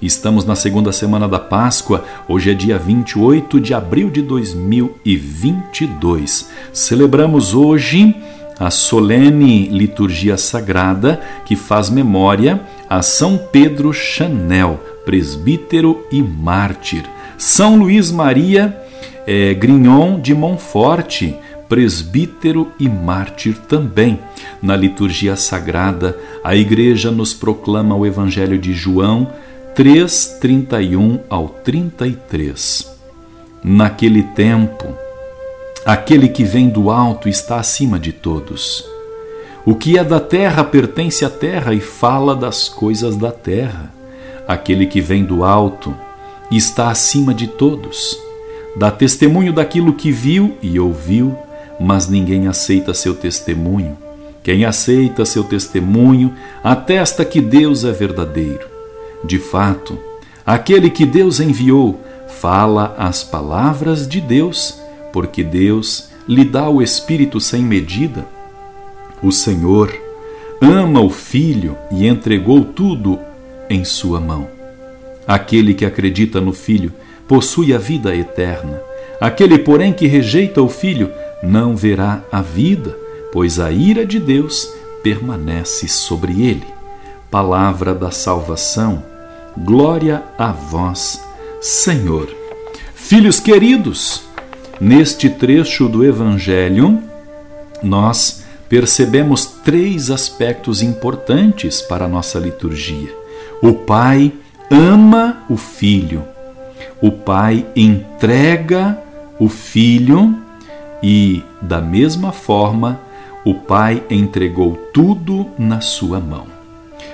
Estamos na segunda semana da Páscoa, hoje é dia 28 de abril de 2022. Celebramos hoje a solene liturgia sagrada que faz memória a São Pedro Chanel, presbítero e mártir. São Luís Maria é, Grignon de Montfort, presbítero e mártir também. Na liturgia sagrada, a Igreja nos proclama o Evangelho de João 3, 31 ao 33. Naquele tempo, aquele que vem do alto está acima de todos. O que é da terra pertence à terra e fala das coisas da terra. Aquele que vem do alto está acima de todos. Dá testemunho daquilo que viu e ouviu, mas ninguém aceita seu testemunho. Quem aceita seu testemunho atesta que Deus é verdadeiro. De fato, aquele que Deus enviou fala as palavras de Deus, porque Deus lhe dá o Espírito sem medida. O Senhor ama o Filho e entregou tudo em sua mão. Aquele que acredita no Filho possui a vida eterna. Aquele, porém, que rejeita o Filho não verá a vida, pois a ira de Deus permanece sobre ele. Palavra da salvação Glória a vós, Senhor. Filhos queridos, neste trecho do Evangelho, nós percebemos três aspectos importantes para a nossa liturgia. O Pai ama o Filho, o Pai entrega o Filho e, da mesma forma, o Pai entregou tudo na sua mão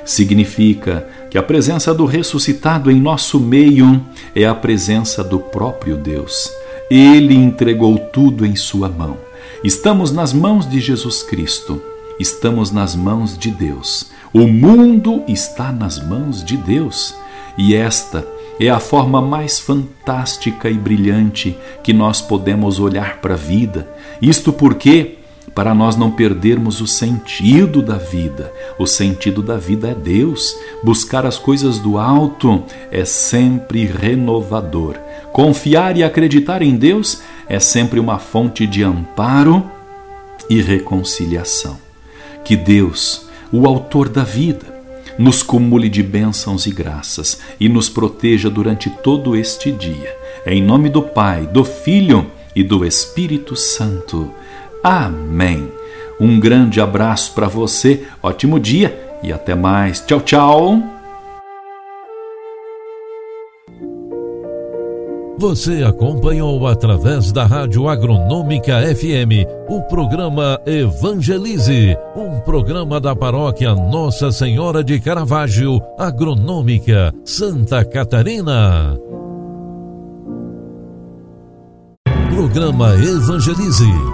significa que a presença do ressuscitado em nosso meio é a presença do próprio Deus. Ele entregou tudo em Sua mão. Estamos nas mãos de Jesus Cristo, estamos nas mãos de Deus. O mundo está nas mãos de Deus e esta é a forma mais fantástica e brilhante que nós podemos olhar para a vida. Isto porque para nós não perdermos o sentido da vida. O sentido da vida é Deus. Buscar as coisas do alto é sempre renovador. Confiar e acreditar em Deus é sempre uma fonte de amparo e reconciliação. Que Deus, o Autor da vida, nos cumule de bênçãos e graças e nos proteja durante todo este dia. Em nome do Pai, do Filho e do Espírito Santo. Amém. Um grande abraço para você, ótimo dia e até mais. Tchau, tchau. Você acompanhou através da Rádio Agronômica FM o programa Evangelize, um programa da paróquia Nossa Senhora de Caravaggio, Agronômica, Santa Catarina. Programa Evangelize